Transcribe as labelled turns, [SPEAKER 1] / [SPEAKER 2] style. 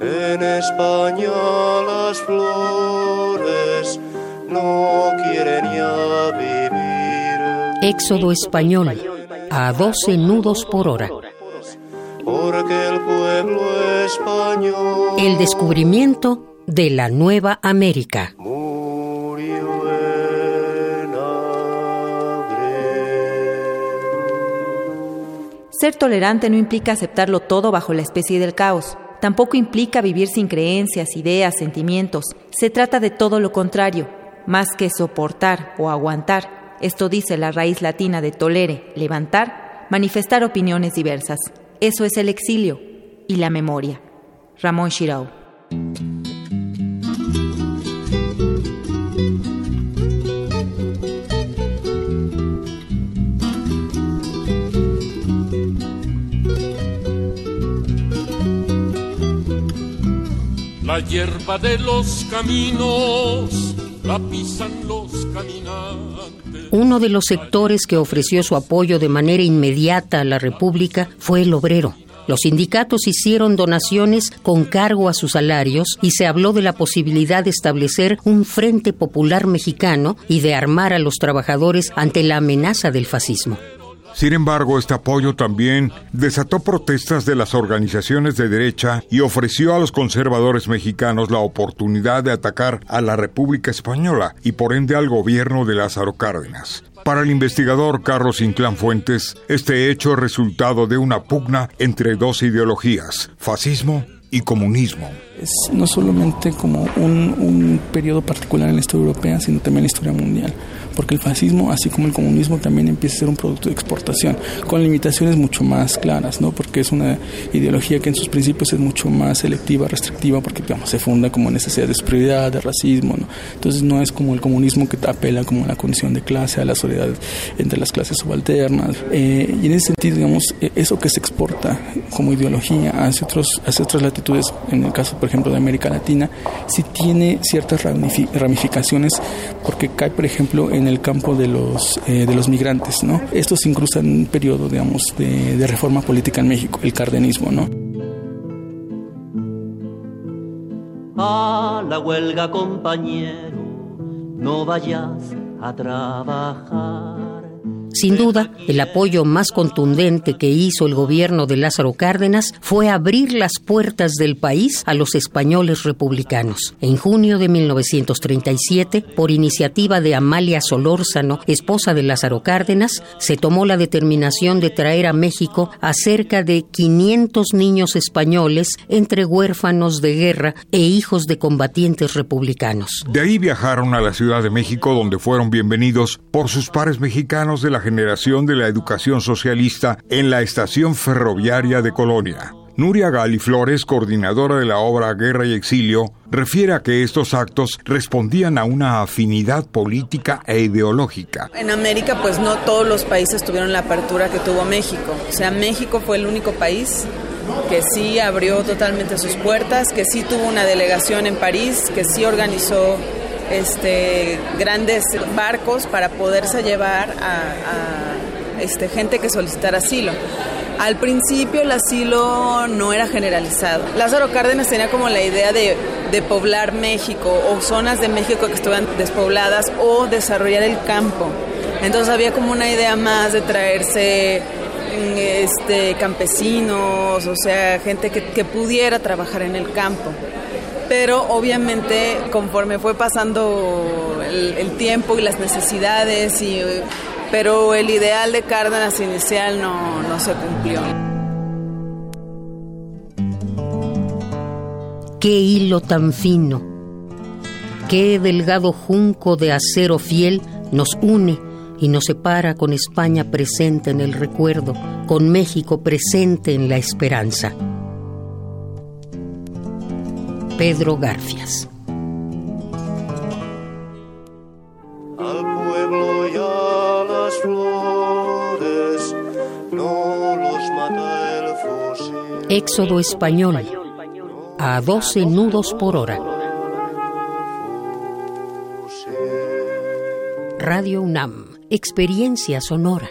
[SPEAKER 1] En España las flores no quieren ya vivir.
[SPEAKER 2] Éxodo español a 12 nudos por hora.
[SPEAKER 1] Porque el pueblo español
[SPEAKER 2] El descubrimiento de la Nueva América.
[SPEAKER 1] murió en abril.
[SPEAKER 3] Ser tolerante no implica aceptarlo todo bajo la especie del caos. Tampoco implica vivir sin creencias, ideas, sentimientos. Se trata de todo lo contrario, más que soportar o aguantar. Esto dice la raíz latina de tolere, levantar, manifestar opiniones diversas. Eso es el exilio y la memoria. Ramón Shirao.
[SPEAKER 4] La hierba de los caminos la pisan los caminantes.
[SPEAKER 2] Uno de los sectores que ofreció su apoyo de manera inmediata a la República fue el obrero. Los sindicatos hicieron donaciones con cargo a sus salarios y se habló de la posibilidad de establecer un Frente Popular Mexicano y de armar a los trabajadores ante la amenaza del fascismo.
[SPEAKER 5] Sin embargo, este apoyo también desató protestas de las organizaciones de derecha y ofreció a los conservadores mexicanos la oportunidad de atacar a la República Española y por ende al gobierno de Lázaro Cárdenas. Para el investigador Carlos Inclán Fuentes, este hecho es resultado de una pugna entre dos ideologías, fascismo y comunismo.
[SPEAKER 6] No solamente como un, periodo particular en la historia europea, sino también en la historia mundial. Porque el fascismo, así como el comunismo, también empieza a ser un producto de exportación, con limitaciones mucho más claras, ¿no? Porque es una ideología que en sus principios es mucho más selectiva, restrictiva, porque digamos, se funda como necesidad de superioridad, de racismo, ¿no? Entonces no es como el comunismo que apela como a la condición de clase, a la soledad entre las clases subalternas. Eh, y en ese sentido, digamos, eh, eso que se exporta como ideología hacia, otros, hacia otras latitudes, en el caso, por ejemplo, de América Latina, sí tiene ciertas ramifi- ramificaciones, porque cae, por ejemplo, en el campo de los, eh, de los migrantes, ¿no? Esto se incrusta en un periodo, digamos, de, de reforma política en México, el cardenismo, ¿no?
[SPEAKER 7] A la huelga, compañero, no vayas a trabajar.
[SPEAKER 2] Sin duda, el apoyo más contundente que hizo el gobierno de Lázaro Cárdenas fue abrir las puertas del país a los españoles republicanos. En junio de 1937, por iniciativa de Amalia Solórzano, esposa de Lázaro Cárdenas, se tomó la determinación de traer a México a cerca de 500 niños españoles entre huérfanos de guerra e hijos de combatientes republicanos.
[SPEAKER 5] De ahí viajaron a la Ciudad de México donde fueron bienvenidos por sus pares mexicanos de generación de la educación socialista en la estación ferroviaria de Colonia. Nuria Gali Flores, coordinadora de la obra Guerra y Exilio, refiere a que estos actos respondían a una afinidad política e ideológica.
[SPEAKER 8] En América, pues no todos los países tuvieron la apertura que tuvo México. O sea, México fue el único país que sí abrió totalmente sus puertas, que sí tuvo una delegación en París, que sí organizó este, grandes barcos para poderse llevar a, a, este, gente que solicitara asilo. Al principio el asilo no era generalizado. Lázaro Cárdenas tenía como la idea de, de poblar México o zonas de México que estuvieran despobladas o desarrollar el campo. Entonces había como una idea más de traerse este, campesinos, o sea, gente que, que pudiera trabajar en el campo pero obviamente conforme fue pasando el, tiempo y las necesidades, y, pero el ideal de Cárdenas inicial no, no se cumplió.
[SPEAKER 2] Qué hilo tan fino, qué delgado junco de acero fiel nos une y nos separa con España presente en el recuerdo, con México presente en la esperanza. Pedro Garfias.
[SPEAKER 1] Al pueblo y a las flores no los mata el fusil.
[SPEAKER 2] Éxodo español a 12 nudos por hora. Radio UNAM, experiencia sonora.